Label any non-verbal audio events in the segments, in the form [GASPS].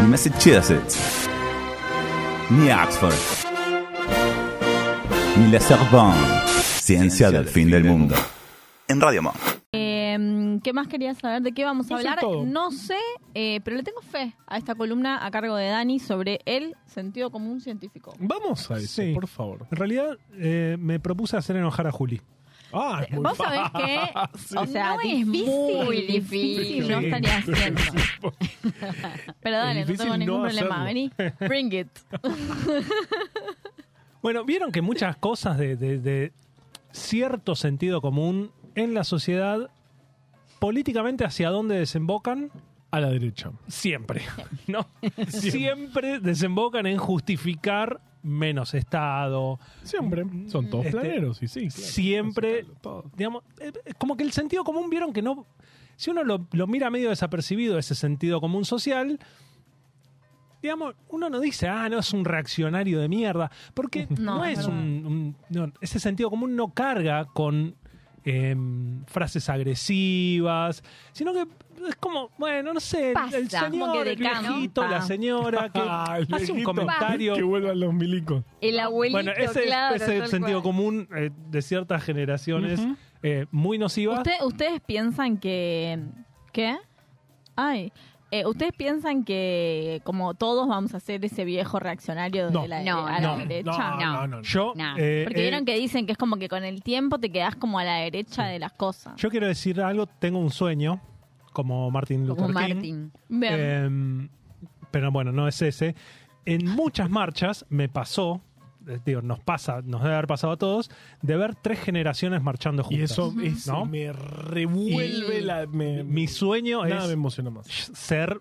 ni Massachusetts, ni Oxford, ni la Sorbonne. Ciencia del fin del mundo. En Radio Monk. Eh, ¿Qué más quería saber? ¿De qué vamos a hablar? todo. No sé, eh, pero le tengo fe a esta columna a cargo de Dani sobre el sentido común científico. Vamos a eso, Sí. por favor. En realidad, eh, me propuse hacer enojar a Juli. Ah, es muy Vos sabés que, [LAUGHS] o sea, No es difícil, muy difícil difícil. no estaría haciendo. [LAUGHS] Pero dale, no tengo ningún no problema. hacerlo. Vení, bring it. [LAUGHS] Bueno, vieron que muchas cosas de, de- de cierto sentido común en la sociedad, políticamente hacia dónde desembocan, a la derecha. siempre, ¿no? Siempre desembocan en justificar menos Estado. Siempre. Son todos Este, planeros, y sí. claro. siempre, todo. digamos, eh, como que el sentido común, vieron que no, si uno lo, lo mira medio desapercibido, ese sentido común social, digamos, uno no dice, ah, no, es un reaccionario de mierda, porque [LAUGHS] no, No, es un, un- no, ese sentido común no carga con em, frases agresivas, sino que es como, bueno, no sé, el- el señor, como que el viejito, la señora, que [LAUGHS] Ah, el hace un comentario... Que vuelvan los milicos. El abuelito, Bueno, ese claro, es ese tal sentido cual. común eh, de ciertas generaciones eh, muy nocivas. ¿Usted- ¿Ustedes piensan que... ¿Qué? Ay. Eh, ¿Ustedes piensan que como todos vamos a ser ese viejo reaccionario No. de la, No, a la no, derecha? No, no, no. Yo, No, eh, Porque eh, vieron que dicen que es como que con el tiempo te quedas como a la derecha de las cosas. yo quiero decir algo, tengo un sueño, como Martin Luther Como King. Eh, pero bueno, no es ese. En muchas marchas me pasó, digo, nos pasa, nos debe haber pasado a todos, de ver tres generaciones marchando juntas. Y eso es- ¿no? me revuelve Y- la. Me, Mi sueño nada me es emociona más. ser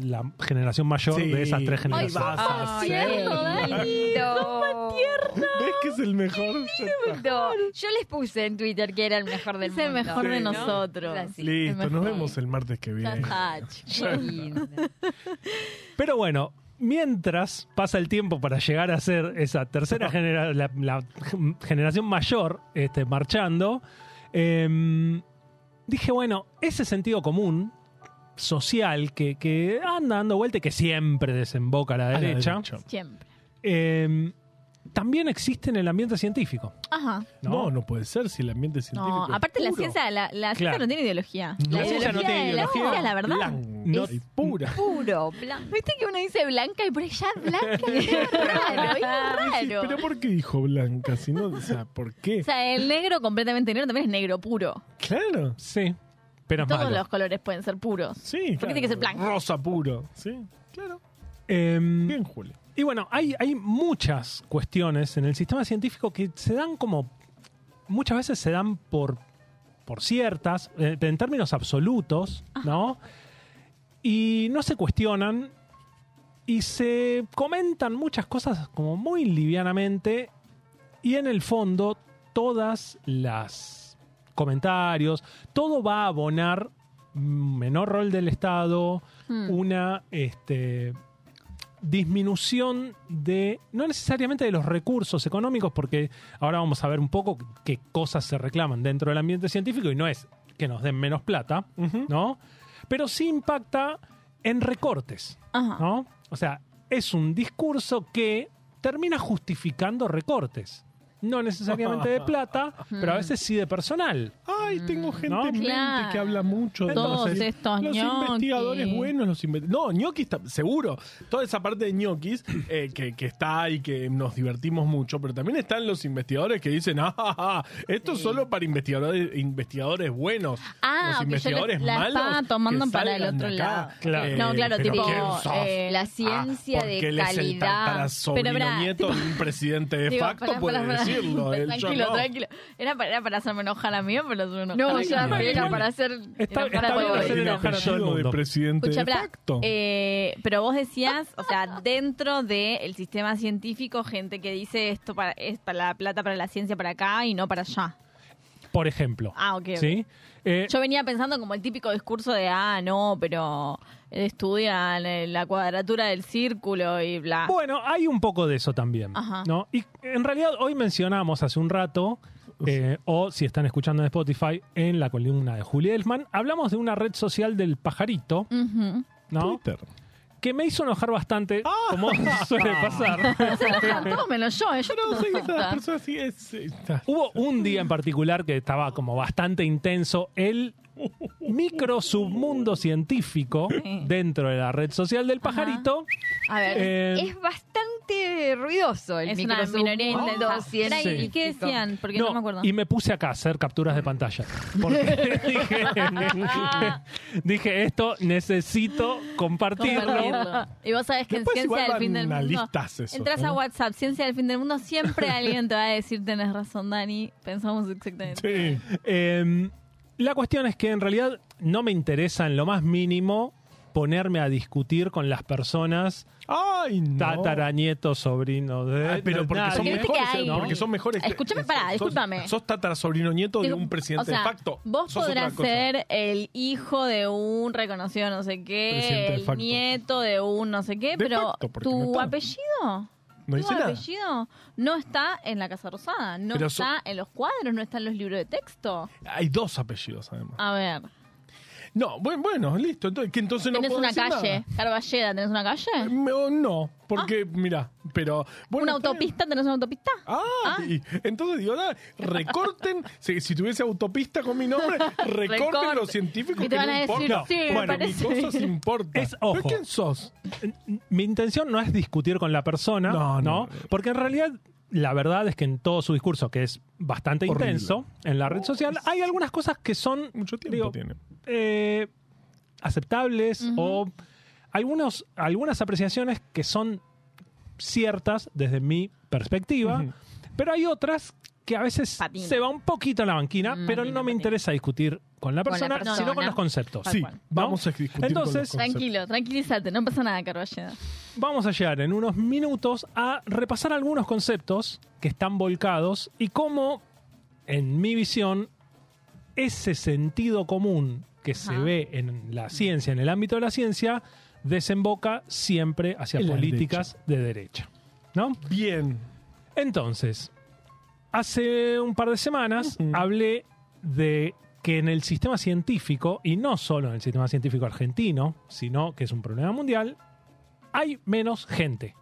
la generación mayor Sí. de esas tres Ay, generaciones. vas a Ay, ser. qué lindo. ¿Ves que es el mejor? No, Yo les puse en Twitter que era el mejor del Es el mundo. mejor de Sí. nosotros. Así. Listo, nos vemos el martes que viene. lindo. Pero bueno, mientras pasa el tiempo para llegar a ser esa tercera [LAUGHS] genera la, la generación mayor este, marchando, em, dije, bueno, ese sentido común social que, que anda dando vuelta y que siempre desemboca a la A la derecha. Siempre. em, también existe en el ambiente científico. Ajá. No, no puede ser si el ambiente científico. No, aparte la puro. ciencia, la, la ciencia Claro. no tiene ideología. No. La ciencia no ideología tiene de la ideología. ciencia, la verdad. Blanca es y pura. Puro, blanco. ¿Viste que uno dice blanca y por allá blanca? Es [LAUGHS] raro, es raro. Pero ¿por qué dijo blanca? Si no, o sea, ¿por qué? O sea, el negro completamente negro también es negro puro. Claro. Sí, pero es Todos malo. los colores pueden ser puros. Sí, ¿Por qué claro. tiene que ser blanco? Rosa puro. Sí, claro. Em, Bien, Julio. Y bueno, hay, hay muchas cuestiones en el sistema científico que se dan como. Muchas veces se dan por, por ciertas, eh, en términos absolutos, ¿no? Y no se cuestionan y se comentan muchas cosas como muy livianamente y en el fondo todas las comentarios, todo va a abonar menor rol del Estado, Hmm. una este, disminución de, no necesariamente de los recursos económicos, porque ahora vamos a ver un poco qué cosas se reclaman dentro del ambiente científico y no es que nos den menos plata, ¿no? Pero sí impacta en recortes, Ajá. ¿no? O sea, es un discurso que termina justificando recortes. No necesariamente de plata, [LAUGHS] pero a veces sí de personal. Ay, tengo gente ¿No? en mente Claro. que habla mucho de Todos estos Los ñoquis. investigadores buenos, los inve- No, ñoquis, ta- seguro. Toda esa parte de ñoquis eh, que, que está y que nos divertimos mucho, pero también están los investigadores que dicen, ah, ah, ah, esto es solo para investigadores, investigadores buenos. Ah, los ok, yo investigadores la malos. estaba tomando que para el otro de acá. lado. Claro. No, claro, pero tipo, ¿quién sos? eh, La ciencia Ah, de porque él es el calidad. tatarasobrino Pero, pará, nieto tipo- de un presidente de Digo, facto, pará, puede pará, pará. Decirlo. tranquilo, [LAUGHS] no. tranquilo. Era para, era para hacerme enojar a mí o para hacerme enojar No, ya era para hacer. Está- enojar a está bien todos. hacer El enojar a todo el apellido de mundo. presidente Escucha, de pará, facto. eh, pero vos decías, o sea, dentro del sistema científico, gente que dice esto para, es para la plata para la ciencia para acá y no para allá. Por ejemplo. Ah, ok. ok. ¿Sí? Eh, Yo venía pensando como el típico discurso de, ah, no, pero estudian eh, la cuadratura del círculo y bla. Bueno, hay un poco de eso también. Ajá. ¿no? Y en realidad hoy mencionamos hace un rato, eh, o si están escuchando en Spotify, en la columna de Julie Elfman, hablamos de una red social del pajarito, Ujú. ¿no? Twitter. que me hizo enojar bastante, Ah. como suele pasar. [LAUGHS] Se enojan todos menos yo. ¿eh? Yo No, está. Hubo un día en particular que estaba como bastante intenso, el micro submundo científico dentro de la red social del pajarito. A ver. Eh, Es bastante ruidoso el es una microsubmundo minoría intensa. científico. Pará, ¿Y qué decían? Porque no, me acuerdo. y me puse acá a hacer capturas de pantalla. Porque [LAUGHS] dije, dije, esto necesito compartirlo. Compartirlo. Y vos sabés que Después en Ciencia del Fin del a Mundo. listas eso, entras a ¿eh? WhatsApp, Ciencia del Fin del Mundo, siempre alguien te va a decir, tenés razón, Dani. Pensamos exactamente. Sí. Eh, la cuestión es que en realidad no me interesa en lo más mínimo ponerme a discutir con las personas Ay, no. tataranietos, sobrinos de, Ay, pero porque son mejores, hay- ¿no? porque son mejores. que- Escúchame, sos- pará, sos- discúlpame. Sos tatarasobrino nieto de un presidente o sea, de facto. Vos Sos podrás ser el hijo de un reconocido no sé qué, el nieto de un no sé qué, De pero facto, tu no apellido. No dice nada. apellido no está en la Casa Rosada, no Pero so- está en los cuadros, no está en los libros de texto. Hay dos apellidos, además. A ver, No, bueno, bueno, listo. Entonces, que entonces no tenés puedo una decir calle, nada. Carballeda, ¿tenés una calle? No, no, porque, mira, pero... Bueno, ¿Una está bien. autopista? ¿Tenés una autopista? Ah, y entonces digo, nada, recorten, [LAUGHS] si, si tuviese autopista con mi nombre, recorten Recorte. los científicos Y te que van no a decir, importa. sí, me bueno, mi parece cosa bien. importa. Es- ¿Pero ojo. quién sos? Mi intención no es discutir con la persona, No, ¿no? no. Porque en realidad la verdad es que en todo su discurso, que es bastante Horrible. intenso en la red social, hay algunas cosas que son Mucho tiempo digo, tiene. Eh, aceptables o algunos, algunas apreciaciones que son ciertas desde mi perspectiva, pero hay otras que a veces Patina. se va un poquito a la banquina, Mm, pero patina, no me patina. interesa discutir con la Con la persona, sino con los conceptos. Sí, vamos a discutir con los Entonces. Tranquilo, tranquilízate, no pasa nada, Carballeda. Vamos a llegar en unos minutos a repasar algunos conceptos que están volcados y cómo, en mi visión, ese sentido común que se ve en la ciencia, en el ámbito de la ciencia, desemboca siempre hacia En políticas de derecha. ¿No? Bien. Entonces, hace un par de semanas hablé de que en el sistema científico, y no solo en el sistema científico argentino, sino que es un problema mundial, hay menos gente,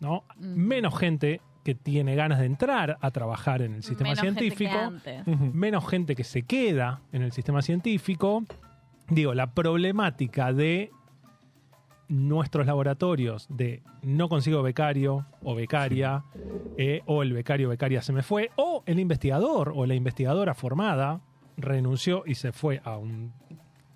¿no? Menos gente que tiene ganas de entrar a trabajar en el sistema Menos gente que científico, menos gente que se queda en el sistema científico. Digo, la problemática de nuestros laboratorios de no consigo becario o becaria, eh, o el becario o becaria se me fue, o el investigador o la investigadora formada renunció y se fue a un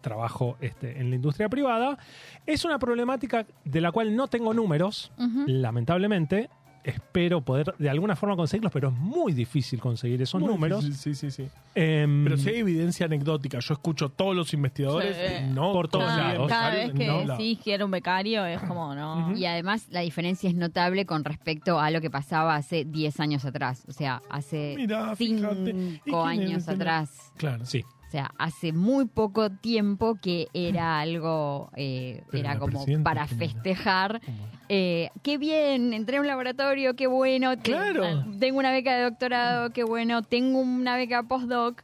trabajo este, en la industria privada, es una problemática de la cual no tengo números, lamentablemente. Espero poder de alguna forma conseguirlos, pero es muy difícil conseguir esos Muy números. difícil, Sí, sí, sí. Em, Pero si hay evidencia anecdótica, yo escucho todos los investigadores, Sí. no Por todos cada, lados. cada vez que lados. decís que era un becario es como, no. Y además la diferencia es notable con respecto a lo que pasaba hace 10 años atrás. O sea, hace Mirá, fíjate. ¿Y 5 quién años atrás. Claro. sí. O sea, hace muy poco tiempo que era [LAUGHS] algo, eh, era como para festejar. Eh, qué bien, entré a un laboratorio, qué bueno. Claro. Tengo una beca de doctorado, qué bueno. Tengo una beca postdoc.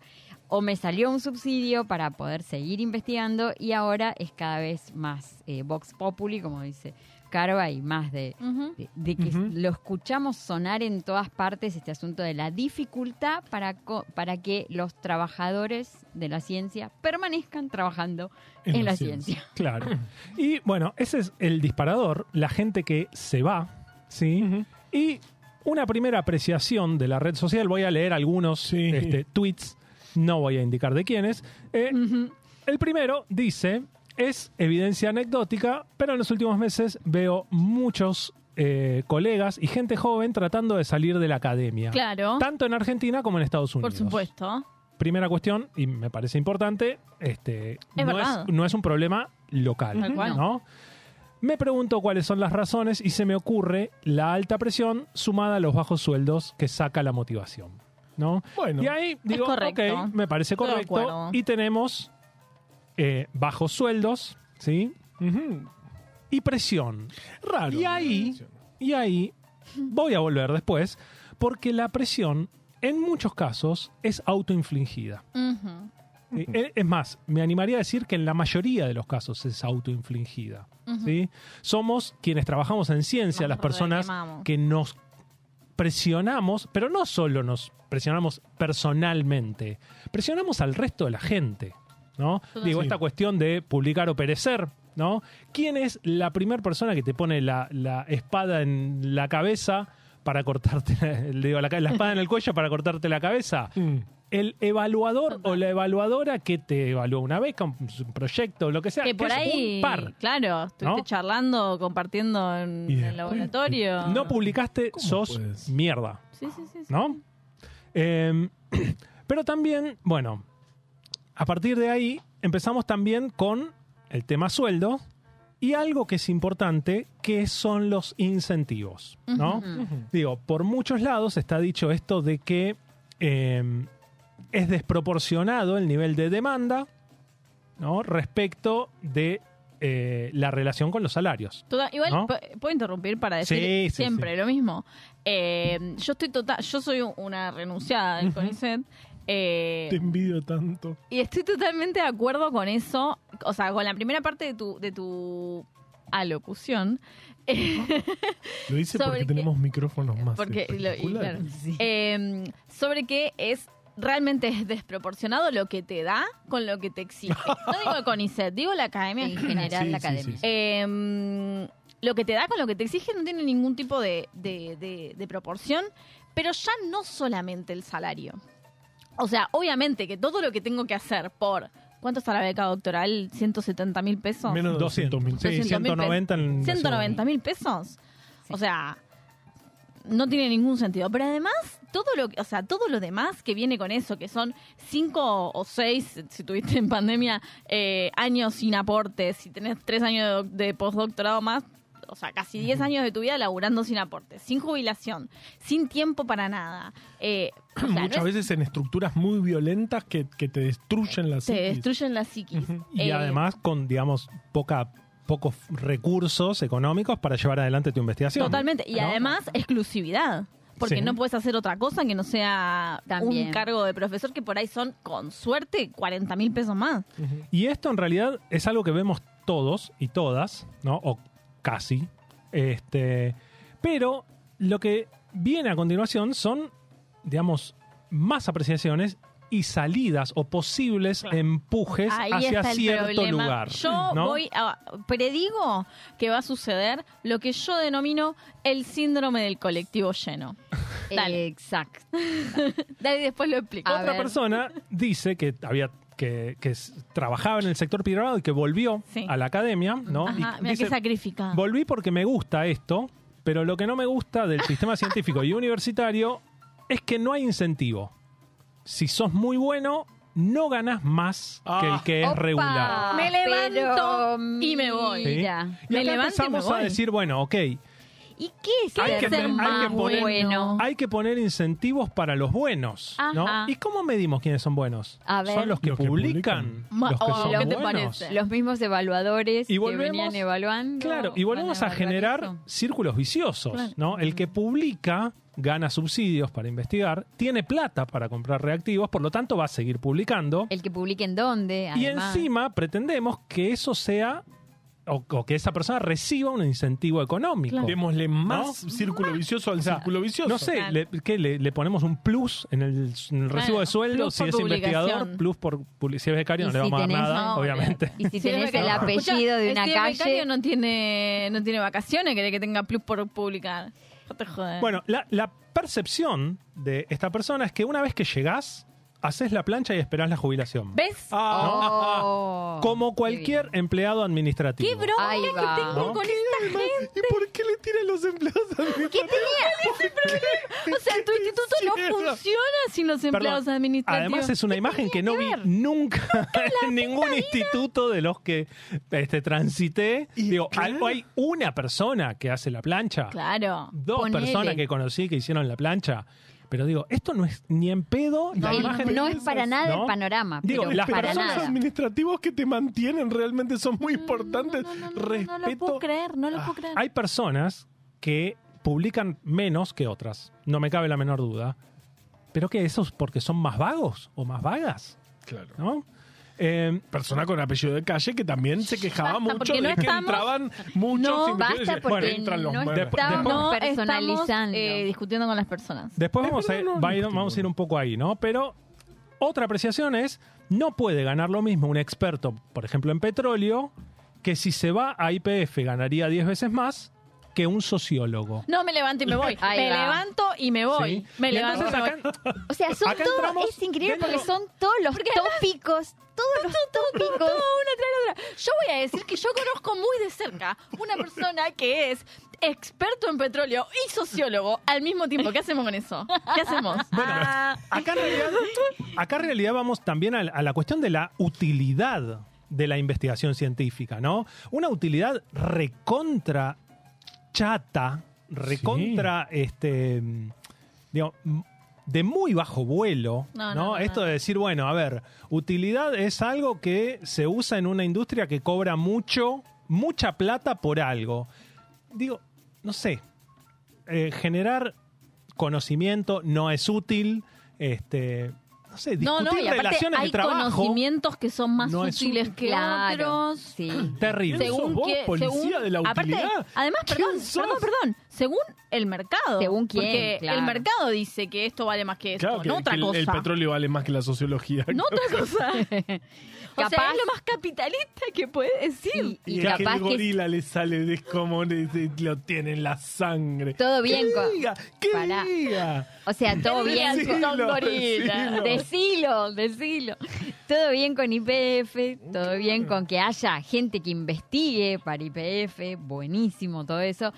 O me salió un subsidio para poder seguir investigando y ahora es cada vez más eh, Vox Populi, como dice Carva, y más de, de, de que lo escuchamos sonar en todas partes, este asunto de la dificultad para, co- para que los trabajadores de la ciencia permanezcan trabajando en, la, ciencia. Claro. [LAUGHS] Y bueno, ese es el disparador, la gente que se va, ¿sí? Y una primera apreciación de la red social, voy a leer algunos Sí. este, tweets, no voy a indicar de quiénes. Eh, el primero dice, es evidencia anecdótica, pero en los últimos meses veo muchos eh, colegas y gente joven tratando de salir de la academia. Claro, Tanto en Argentina como en Estados por Unidos. supuesto. Primera cuestión, y me parece importante, este, Es no, verdad. es, no es un problema local. Tal cual. ¿no? Me pregunto cuáles son las razones y se me ocurre la alta presión sumada a los bajos sueldos que saca la motivación. ¿no? Bueno. Y ahí digo, ok, me parece correcto. Y tenemos eh, bajos sueldos, ¿sí? Y presión. Raro. Y ahí, y ahí voy a volver después, porque la presión en muchos casos es autoinfligida. Ujú. Eh, Es más, me animaría a decir que en la mayoría de los casos es autoinfligida. ¿sí? Somos quienes trabajamos en ciencia, Nos las personas que nos presionamos, pero no solo nos presionamos personalmente, presionamos al resto de la gente, ¿no? Todo Digo, sí. esta cuestión de publicar o perecer, ¿no? ¿Quién es la primera persona que te pone la, la espada en la cabeza para cortarte, [LAUGHS] digo, la, la espada en el cuello para cortarte la cabeza? Mm. El evaluador o la evaluadora que te evalúa una beca, un, un proyecto, lo que sea, Que por ahí, un par. claro, estuviste ¿no? charlando, compartiendo en el laboratorio. No publicaste, ¿Cómo sos puedes? mierda. Sí, sí, sí. sí. ¿no? Eh, [CLEARS THROAT] pero también, bueno, a partir de ahí empezamos también con el tema sueldo y algo que es importante, que son los incentivos, ¿no? Digo, por muchos lados está dicho esto de que eh, es desproporcionado el nivel de demanda, ¿no? Respecto de eh, la relación con los salarios. Toda- igual, ¿puedo interrumpir para decir Sí, sí, siempre sí. lo mismo? Eh, yo estoy total, yo soy una renunciada del CONICET. Eh, Te envidio tanto. y estoy totalmente de acuerdo con eso, o sea, con la primera parte de tu, de tu alocución. Lo hice [LAUGHS] porque que- tenemos micrófonos más Porque lo- y eh, sobre que es realmente es desproporcionado lo que te da con lo que te exige. [LAUGHS] No digo el CONICET, digo la academia En general, Sí, la sí, academia. sí. Eh, lo que te da con lo que te exige no tiene ningún tipo de, de- de- de proporción, pero ya no solamente el salario. O sea, obviamente que todo lo que tengo que hacer por... ¿Cuánto está la beca doctoral? ¿170 mil pesos? Menos de 200 mil. Sí, 200.000 190 en 190 mil pesos. O sea, no tiene ningún sentido. Pero además, todo lo, o sea, todo lo demás que viene con eso, que son cinco o seis, si tuviste en pandemia, eh, años sin aportes, si tenés tres años de, de postdoctorado más, o sea, casi 10 años de tu vida laburando sin aportes, sin jubilación, sin tiempo para nada. Eh, o sea, no Muchas es- veces en estructuras muy violentas que, que te destruyen la te psiquis. destruyen la psiquis. Y Eh, además con, digamos, poca pocos recursos económicos para llevar adelante tu investigación. Totalmente. Y ¿no? además, exclusividad. Porque Sí. no puedes hacer otra cosa que no sea También. un cargo de profesor que por ahí son, con suerte, 40 mil pesos más. Y esto en realidad es algo que vemos todos y todas, ¿no? O casi. Este, pero lo que viene a continuación son, digamos, más apreciaciones y salidas o posibles empujes Ahí hacia cierto problema. lugar. Yo ¿no? voy a. Predigo que va a suceder lo que yo denomino el síndrome del colectivo lleno. [LAUGHS] Dale. Exacto. [LAUGHS] Dale, después lo explico. A Otra ver. persona dice que había que, que trabajaba en el sector privado y que volvió Sí. a la academia, ¿no? Ajá, Y mira dice, qué sacrificada. volví porque me gusta esto, pero lo que no me gusta del sistema [LAUGHS] científico y universitario es que no hay incentivo. Si sos muy bueno, no ganas más que el Ah. que es Opa, regular. Me levanto pero y me voy. ¿sí? Y Me acá levanto y me empezamos a voy. decir, bueno, ok, ¿Y qué es ¿Qué Hay que ser hay más que poner- bueno? hay que poner incentivos para los buenos, ¿no? Ajá. ¿Y cómo medimos quiénes son buenos? A ver. ¿Son los que Los que publican? ¿Los que oh, son ¿qué te buenos? parece? Los mismos evaluadores Y que venían evaluando. Claro, y volvemos a generar eso. círculos viciosos, Claro. ¿no? El que publica gana subsidios para investigar, tiene plata para comprar reactivos, por lo tanto va a seguir publicando. El que publique en dónde. Y encima pretendemos que eso sea, o, o que esa persona reciba un incentivo económico. Claro. Démosle más círculo vicioso al O sea, círculo vicioso. No sé, Claro. le, ¿qué, le, le ponemos un plus en el, en el recibo Claro, de sueldo plus si es investigador, plus por si es becario, no le vamos a dar nada, no, obviamente. Y si [LAUGHS] tenés el apellido de una si es calle. becario no tiene, no tiene vacaciones, querés que tenga plus por publicar. No te jodas. Bueno, la, la percepción de esta persona es que una vez que llegás, haces la plancha y esperás la jubilación. ¿Ves? Ah, Oh, Como qué cualquier empleado administrativo. ¡Qué bronca que tengo ¿No? con esta gente! ¿Y por qué le tiran los empleados administrativos? O sea, tu instituto no funciona sin los Perdón, empleados administrativos. Además es una imagen que no vi nunca en ningún instituto de los que este, transité. Y Digo, claro. hay, hay una persona que hace la plancha, Claro. dos Ponele. personas que conocí que hicieron la plancha. Pero digo, esto no es ni en pedo la No, imagen. no es para nada ¿no? el panorama. Digo, pero las para nada. administrativos que te mantienen realmente son muy No, importantes. no, no, no, no, Respeto. no lo puedo creer, no lo Ah, puedo creer. Hay personas que publican menos que otras, no me cabe la menor duda. Pero que eso es porque son más vagos o más vagas, Claro. ¿no? Eh, Persona con apellido de calle que también se quejaba Basta, mucho porque no de que estamos- entraban muchos No, basta porque bueno, entran los no nueve. estamos no personalizando. estamos eh, discutiendo con las personas. Después vamos a, pero ir, no, va a ir- no, vamos a ir un poco ahí, ¿no? Pero otra apreciación es, no puede ganar lo mismo un experto, por ejemplo, en petróleo, que si se va a IPF ganaría 10 veces más que un sociólogo. No me levanto y me voy. Ahí me va. levanto y me voy. ¿Sí? Me Y levanto y entonces me voy. acá- O sea, son Acá todos, entramos es increíble dentro- porque son todos los tópicos, todos los tópicos. Todo una tras la otra. Yo voy a decir que yo conozco muy de cerca una persona que es experto en petróleo y sociólogo al mismo tiempo. ¿Qué hacemos con eso? ¿Qué hacemos? [LAUGHS] Bueno, Ah, acá en realidad, acá en realidad vamos también a, a la cuestión de la utilidad de la investigación científica, ¿no? Una utilidad recontra chata, recontra, este, mm, digo, mm, de muy bajo vuelo, No, ¿no? no, no, Esto de decir, bueno, a ver, utilidad es algo que se usa en una industria que cobra mucho, mucha plata por algo. Digo, no sé, eh, generar conocimiento no es útil, este, no sé, no, discutir no, y aparte relaciones hay de trabajo. conocimientos que son más no es útiles útil. que Claro, otros. sí. Terrible. ¿Quién sos vos, que- policía de la aparte, utilidad? además, ¿Quién perdón, perdón, perdón, según el mercado. Según quién, Porque claro. el mercado dice que esto vale más que esto, Claro, que, no otra que cosa. el petróleo vale más que la sociología. No otra cosa. [LAUGHS] o sea, Capaz- es lo más capitalista que puede decir. Y, Y, y que que gorila le sale de como lo tiene en la sangre. todo bien ¿Qué con... diga? ¿Qué Pará. diga? O sea, todo bien Decilo, con... decilo. Decilo, decilo. Todo bien con IPF, todo bien con que haya gente que investigue para IPF, buenísimo todo eso.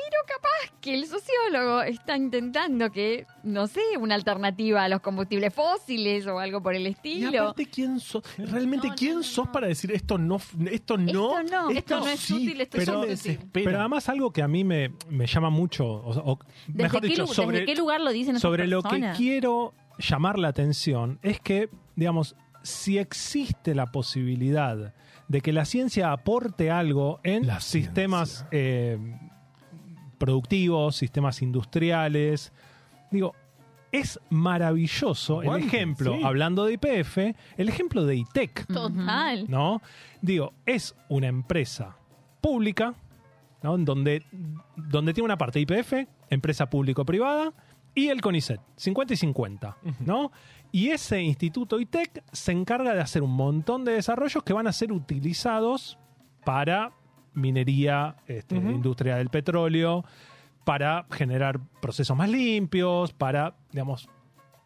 Pero capaz que el sociólogo está intentando que, no sé, una alternativa a los combustibles fósiles o algo por el Y estilo. aparte, ¿quién sos? Realmente, No, ¿quién no, sos no. para decir esto no, esto no, Esto no. Esto no es sí? útil, esto pero es útil. Pero además algo que a mí me, me llama mucho, o, o- ¿Desde, mejor qué, dicho, sobre, desde qué lugar lo dicen sobre lo que quiero llamar la atención es que, digamos, si existe la posibilidad de que la ciencia aporte algo en La sistemas eh, productivos, sistemas industriales, digo, es maravilloso el ejemplo, sí. hablando de IPF, el ejemplo de ITEC. Total. ¿no? Digo, es una empresa pública, ¿no? En Donde, donde tiene una parte IPF, empresa público-privada, y el CONICET, 50 y 50, ¿no? Y ese instituto ITEC se encarga de hacer un montón de desarrollos que van a ser utilizados para minería, este, industria del petróleo, para generar procesos más limpios, para, digamos,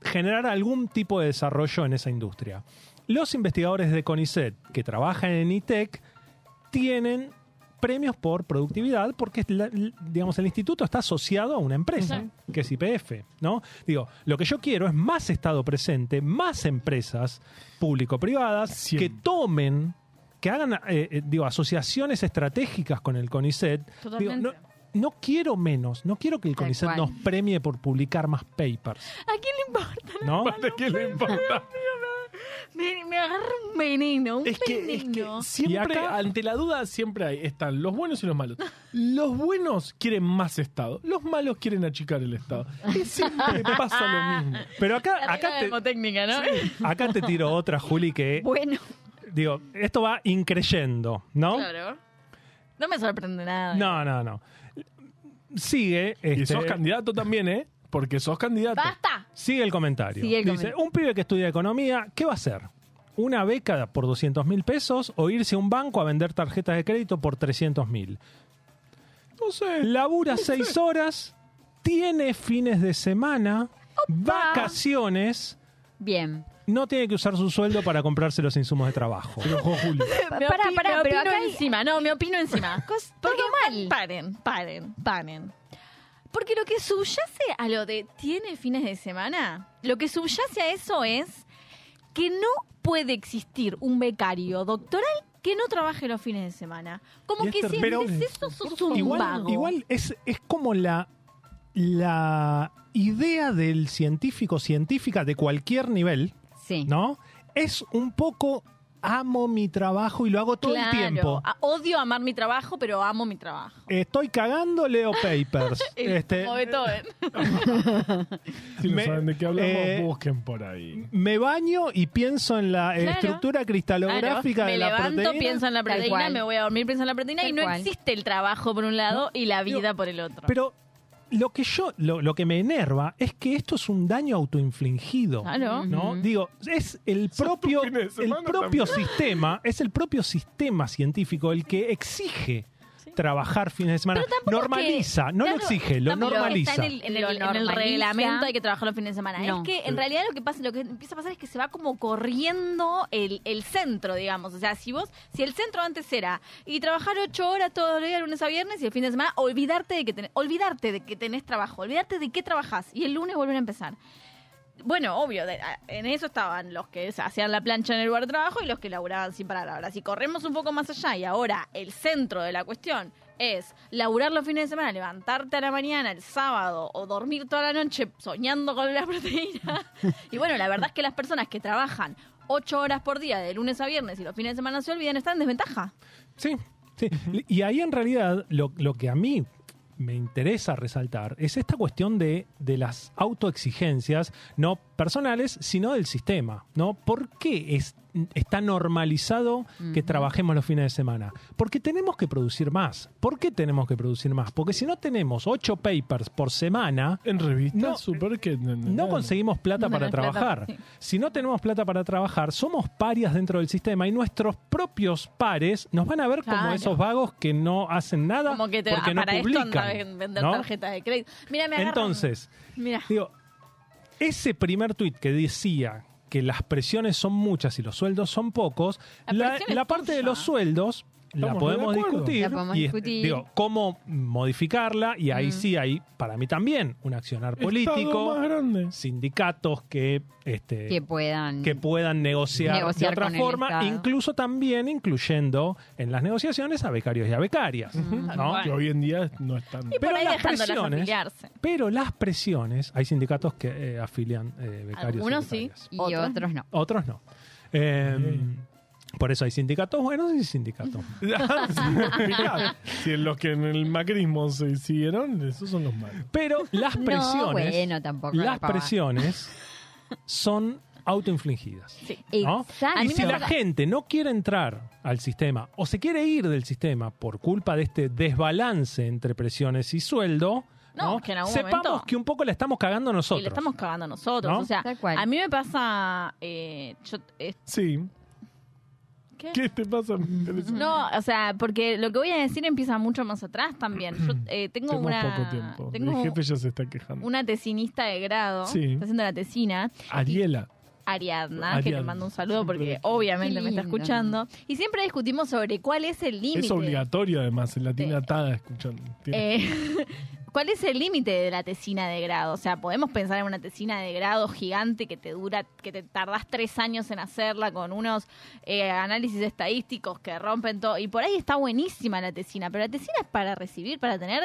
generar algún tipo de desarrollo en esa industria. Los investigadores de CONICET que trabajan en ITEC tienen premios por productividad porque digamos el instituto está asociado a una empresa que es IPF, ¿no? Digo, lo que yo quiero es más estado presente, más empresas público-privadas que Siempre. tomen que hagan eh, eh, digo asociaciones estratégicas con el CONICET. Digo, no, no quiero menos, no quiero que el CONICET cual. nos premie por publicar más papers, ¿A quién le importa? ¿no? ¿Para qué le importa? Me, me agarra un veneno, un Es que, es que veneno. siempre, Y acá- ante la duda, siempre hay, están los buenos y los malos. [LAUGHS] Los buenos quieren más Estado, los malos quieren achicar el Estado. Y siempre pasa lo mismo. Pero acá, La acá, te, técnica, ¿no? acá te tiro otra, Juli, que Bueno, digo, esto va increyendo, ¿no? Claro. No me sorprende nada. No, no, no. Sigue. Y este, sos candidato también, ¿eh? Porque sos candidato. ¡Basta! Sigue el comentario. Sigue el Dice, comentario. un pibe que estudia economía, ¿qué va a hacer? ¿Una beca por 200 mil pesos o irse a un banco a vender tarjetas de crédito por 300 mil? No sé. Labura seis horas, tiene fines de semana, vacaciones, bien. No tiene que usar su sueldo para comprarse los insumos de trabajo. Me Pará, opi- pará, me pero opino acá hay- encima, no, me opino encima. [LAUGHS] Cos- Porque todo mal. Paren, paren, paren. Porque lo que subyace a lo de tiene fines de semana, lo que subyace a eso es que no puede existir un becario doctoral que no trabaje los fines de semana. Como Y es que si terrible. haces eso, sos un Igual, vago. igual es, es como la, la idea del científico científica de cualquier nivel, Sí. ¿no? Es un poco amo mi trabajo y lo hago todo Claro. el tiempo. Ah, Odio amar mi trabajo, pero amo mi trabajo. Estoy cagando, leo [LAUGHS] papers. [LAUGHS] este, Como Beethoven. [LAUGHS] Si no Me- saben de qué hablamos, eh, busquen por ahí. me baño y pienso en la eh, Claro. estructura cristalográfica Claro, de me la levanto, proteína. pienso en la proteína, me voy a dormir, pienso en la proteína y no cual. existe el trabajo por un lado y la vida Digo, por el otro. Pero lo que yo, lo, lo que me enerva es que esto es un daño autoinfligido. Claro. ¿no? Digo, es el propio, el propio también. sistema, es el propio sistema científico el que exige trabajar fines de semana. Normaliza, que- no lo exige, lo normaliza. Está en el, en el- en reglamento hay que trabajar los fines de semana. No. Es que en realidad lo que pasa, lo que empieza a pasar es que se va como corriendo el, el centro, digamos. O sea, si vos, si el centro antes era y trabajar ocho horas todos los días, lunes a viernes, y el fin de semana, olvidarte de que tenés, olvidarte de que tenés trabajo, olvidarte de qué trabajás, y el lunes volver a empezar. Bueno, obvio, de- en eso estaban los que hacían la plancha en el lugar de trabajo y los que laburaban sin parar. Ahora, si corremos un poco más allá y ahora el centro de la cuestión es laburar los fines de semana, levantarte a la mañana, el sábado, o dormir toda la noche soñando con la [LAUGHS] proteína. y bueno, la verdad es que las personas que trabajan ocho horas por día de lunes a viernes y los fines de semana se olvidan están en desventaja. Sí, sí. Y ahí en realidad lo, lo que a mí me interesa resaltar es esta cuestión de, de las autoexigencias, no personales, sino del sistema. ¿no? ¿Por qué es, está normalizado que trabajemos los fines de semana? Porque tenemos que producir más. ¿Por qué tenemos que producir más? Porque si no tenemos ocho papers por semana, En revistas No, super que... no conseguimos plata No para plata, trabajar. sí. Si no tenemos plata para trabajar, somos parias dentro del sistema y nuestros propios pares nos van a ver como esos vagos que no hacen nada Como que te, porque no para esto publican. anda a vender ¿no? tarjetas de crédito. Mira, me Entonces, Mira. digo, ese primer tuit que decía que las presiones son muchas y los sueldos son pocos, La parte de los sueldos la podemos discutir, La podemos y discutir. digo cómo modificarla y ahí Mm. sí hay para mí también un accionar político más grande. sindicatos que este que puedan que puedan negociar, Negociar de otra forma, incluso también incluyendo en las negociaciones a becarios y a becarias. Que hoy en día no es tan... Y por Pero ahí las presiones- afiliarse. Pero las presiones, hay sindicatos que eh, afilian eh, becarios. y Algunos sí. becarias. y Otros otros no. Otros no. Eh, Por eso hay sindicatos buenos y sindicatos. [LAUGHS] Si en los que en el macrismo se hicieron, esos son los malos. Pero las presiones, No, bueno, tampoco. la las presiones son autoinfligidas. Sí. Y si la gente no quiere entrar al sistema o se quiere ir del sistema por culpa de este desbalance entre presiones y sueldo, No, ¿no? que en algún sepamos momento- que un poco la estamos cagando nosotros. Y le estamos cagando a nosotros. ¿No? O sea, a mí me pasa. eh, yo, eh, Sí. ¿Qué? ¿Qué te pasa? No, o sea, porque lo que voy a decir empieza mucho más atrás también. Yo eh, tengo Tenemos una. poco tiempo. Tengo El jefe ya se está quejando. una tesinista de grado. Sí. Está haciendo la tesina. Ariela. Ariadna, que le mando un saludo porque obviamente me está escuchando. Y siempre discutimos sobre cuál es el límite. Es obligatorio además, en la tiene atada escuchando. Tiene- Eh, [LAUGHS] ¿Cuál es el límite de la tesina de grado? O sea, podemos pensar en una tesina de grado gigante que te dura, que te tardás tres años en hacerla con unos eh, análisis estadísticos que rompen todo. Y por ahí está buenísima la tesina, pero la tesina es para recibir, para tener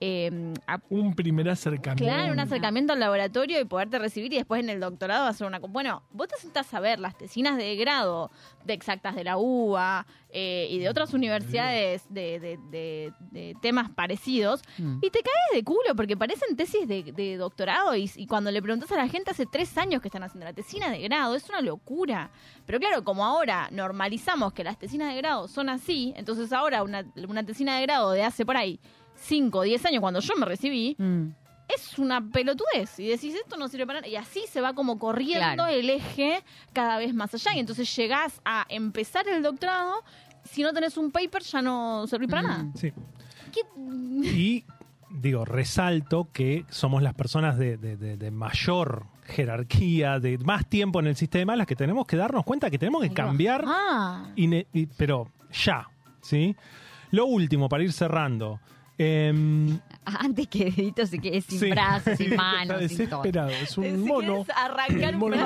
eh, a- un primer acercamiento. Claro, un acercamiento al laboratorio y poderte recibir y después en el doctorado hacer una... Bueno, vos te sentás a ver las tesinas de grado de exactas de la UBA eh, y de otras universidades de, de- de- de temas parecidos Mm. y te caes de culo porque parecen tesis de, de doctorado y, y cuando le preguntas a la gente hace tres años que están haciendo la tesina de grado, es una locura. Pero claro, como ahora normalizamos que las tesinas de grado son así, entonces ahora una, una tesina de grado de hace por ahí 5 o 10 años cuando yo me recibí, Mm. es una pelotudez. Y decís, esto no sirve para nada. Y así se va como corriendo Claro. el eje cada vez más allá. Y entonces llegás a empezar el doctorado. Si no tenés un paper, ya no servís para Mm. nada. Sí. ¿Qué- Y digo, resalto que somos las personas de, de- de- de mayor jerarquía, de más tiempo en el sistema, las que tenemos que darnos cuenta que tenemos que cambiar, Ah. y- pero ya, ¿sí? Lo último, para ir cerrando. Em, [LAUGHS] Antes que Dedito se quede sin Sí. brazos, sin [LAUGHS] Está manos, sin todo. desesperado. Es Si un mono. quieres arrancar El un mono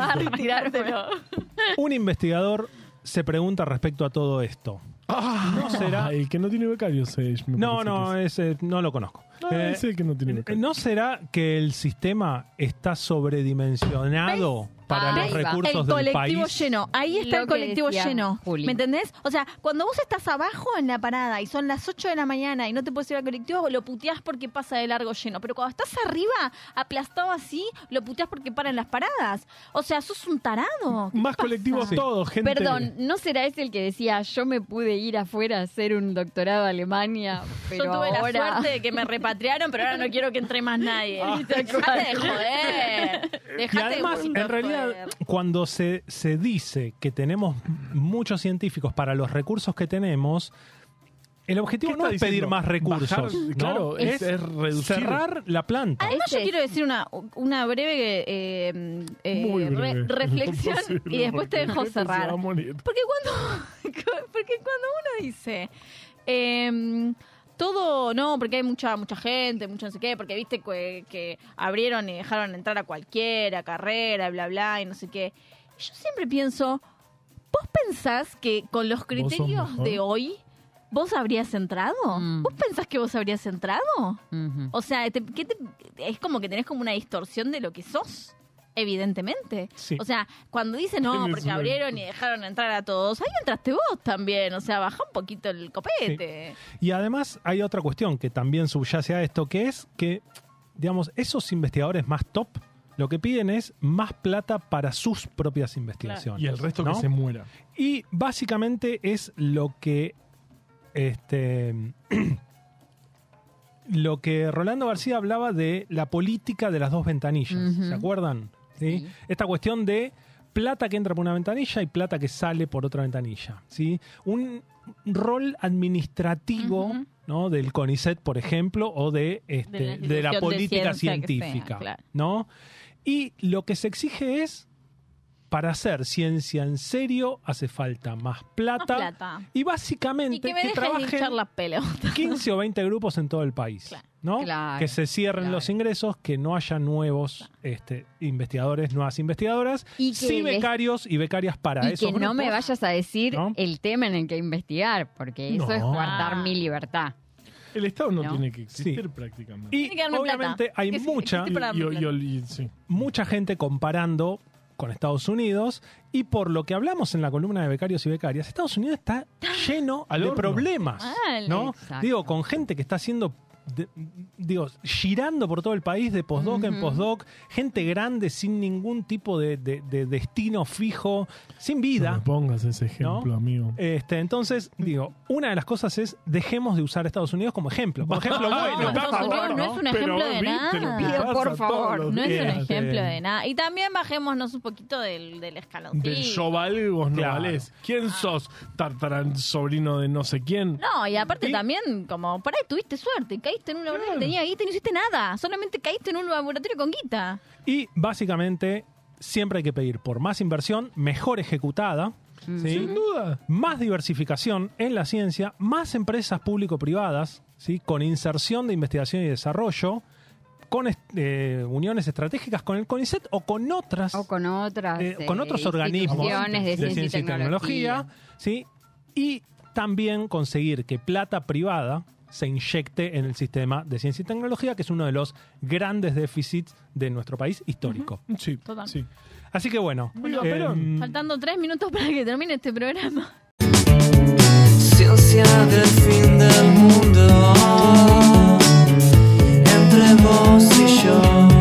un investigador se pregunta respecto a todo esto. no será- el que no tiene becario, Sage, me No, no, es. ese no lo conozco. No, Eh, es el que no tiene becario. ¿No será que el sistema está sobredimensionado para Ahí los va. recursos el del colectivo país. lleno. Ahí está Lo el colectivo decía lleno. Juli. ¿Me entendés? O sea, cuando vos estás abajo en la parada y son las 8 de la mañana y no te puedes ir al colectivo, lo puteás porque pasa de largo lleno. Pero cuando estás arriba, aplastado así, lo puteás porque paran las paradas. O sea, sos un tarado. ¿Qué Más pasa? colectivos todos, gente. Perdón, ¿no será ese el que decía yo me pude ir afuera a hacer un doctorado a Alemania, [LAUGHS] pero Yo tuve ahora... la suerte de que me [LAUGHS] repatriaron, pero ahora no quiero que entre más nadie. Dejate de joder. Y Dejate además, de en realidad, cuando se, se dice que tenemos muchos científicos para los recursos que tenemos, el objetivo ¿Qué no es pedir más recursos. Bajar, ¿no? claro, es- es reducir. cerrar la planta. Además, yo Ese quiero decir una, una breve, eh, eh, re- [LAUGHS] reflexión y después te dejo cerrar. Porque cuando, [LAUGHS] porque cuando uno dice em, todo, no, porque hay mucha mucha gente, mucho no sé qué, porque viste que, que abrieron y dejaron entrar a cualquiera, carrera, bla, bla, y no sé qué. Yo siempre pienso, ¿vos pensás que con los criterios de hoy vos habrías entrado? Mm. ¿Vos pensás que vos habrías entrado? O sea, te- ¿qué te- es como que tenés como una distorsión de lo que sos. Evidentemente. Sí. O sea, cuando dicen no, [LAUGHS] porque abrieron y dejaron entrar a todos, ahí entraste vos también. O sea, baja un poquito el copete. Y además hay otra cuestión que también subyace a esto, que es que, digamos, esos investigadores más top lo que piden es más plata para sus propias investigaciones. Y el resto ¿no? que se muera. Y básicamente es lo que este [CLEARS THROAT] lo que Rolando García hablaba de la política de las dos ventanillas. ¿Se acuerdan? ¿Sí? Sí. Esta cuestión de plata que entra por una ventanilla y plata que sale por otra ventanilla. ¿sí? Un rol administrativo. ¿no? del CONICET, por ejemplo, o de, este, De la de la institución de política ciencia que sea, científica. claro. ¿no? Y lo que se exige es, para hacer ciencia en serio, hace falta más plata. Más plata. Y básicamente Y que me que dejen trabajen hinchar la pelota. [LAUGHS] 15 o 20 grupos en todo el país. Claro. ¿no? Claro, que se cierren claro. los ingresos, que no haya nuevos este, investigadores, nuevas investigadoras, Y que sí les- becarios y becarias para Y esos que no me vayas a decir ¿no? el tema en el que investigar, porque eso No. es Ah. mi libertad. El Estado no, ¿No? tiene que existir Sí. prácticamente. Y obviamente plata. hay Que mucha, existe para Y- y- darme plata. y- y- sí. mucha gente comparando con Estados Unidos y por lo que hablamos en la columna de becarios y becarias, Estados Unidos está [GASPS] lleno de problemas. ¿no? Exacto. Digo, con gente que está haciendo de- digo, girando por todo el país de postdoc en postdoc, gente grande sin ningún tipo de, de- de destino fijo, sin No vida. me pongas ese ejemplo, ¿No? amigo. Este, entonces, digo, una de las cosas es dejemos de usar a Estados Unidos como ejemplo. Por ejemplo, No, [LAUGHS] bueno, No, no es un ejemplo de que nada. Por favor, No es un Este- ejemplo de nada. Y también bajémonos un poquito del, del escaloncito. Del yo valgo, vos no Claro. valés. ¿Quién sos? Tartarán, sobrino de no sé quién. No, y aparte Y- también, como, por ahí tuviste suerte, caíste en un laboratorio que tenía guita y no hiciste nada. Solamente caíste en un laboratorio con guita. Y básicamente siempre hay que pedir por más inversión, mejor ejecutada, ¿sí? Sin duda. más diversificación en la ciencia, más empresas público-privadas, ¿sí? con inserción de investigación y desarrollo, con eh, uniones estratégicas con el CONICET o con otras, O con otras eh, eh, con otros organismos instituciones de, ciencia, y tecnología. ¿sí? y también conseguir que plata privada se inyecte en el sistema de ciencia y tecnología, que es uno de los grandes déficits de nuestro país histórico. Sí, Total. sí. Así que bueno, Viva em, Perón. Faltando tres minutos para que termine este programa. Ciencia del fin del mundo entre vos y yo.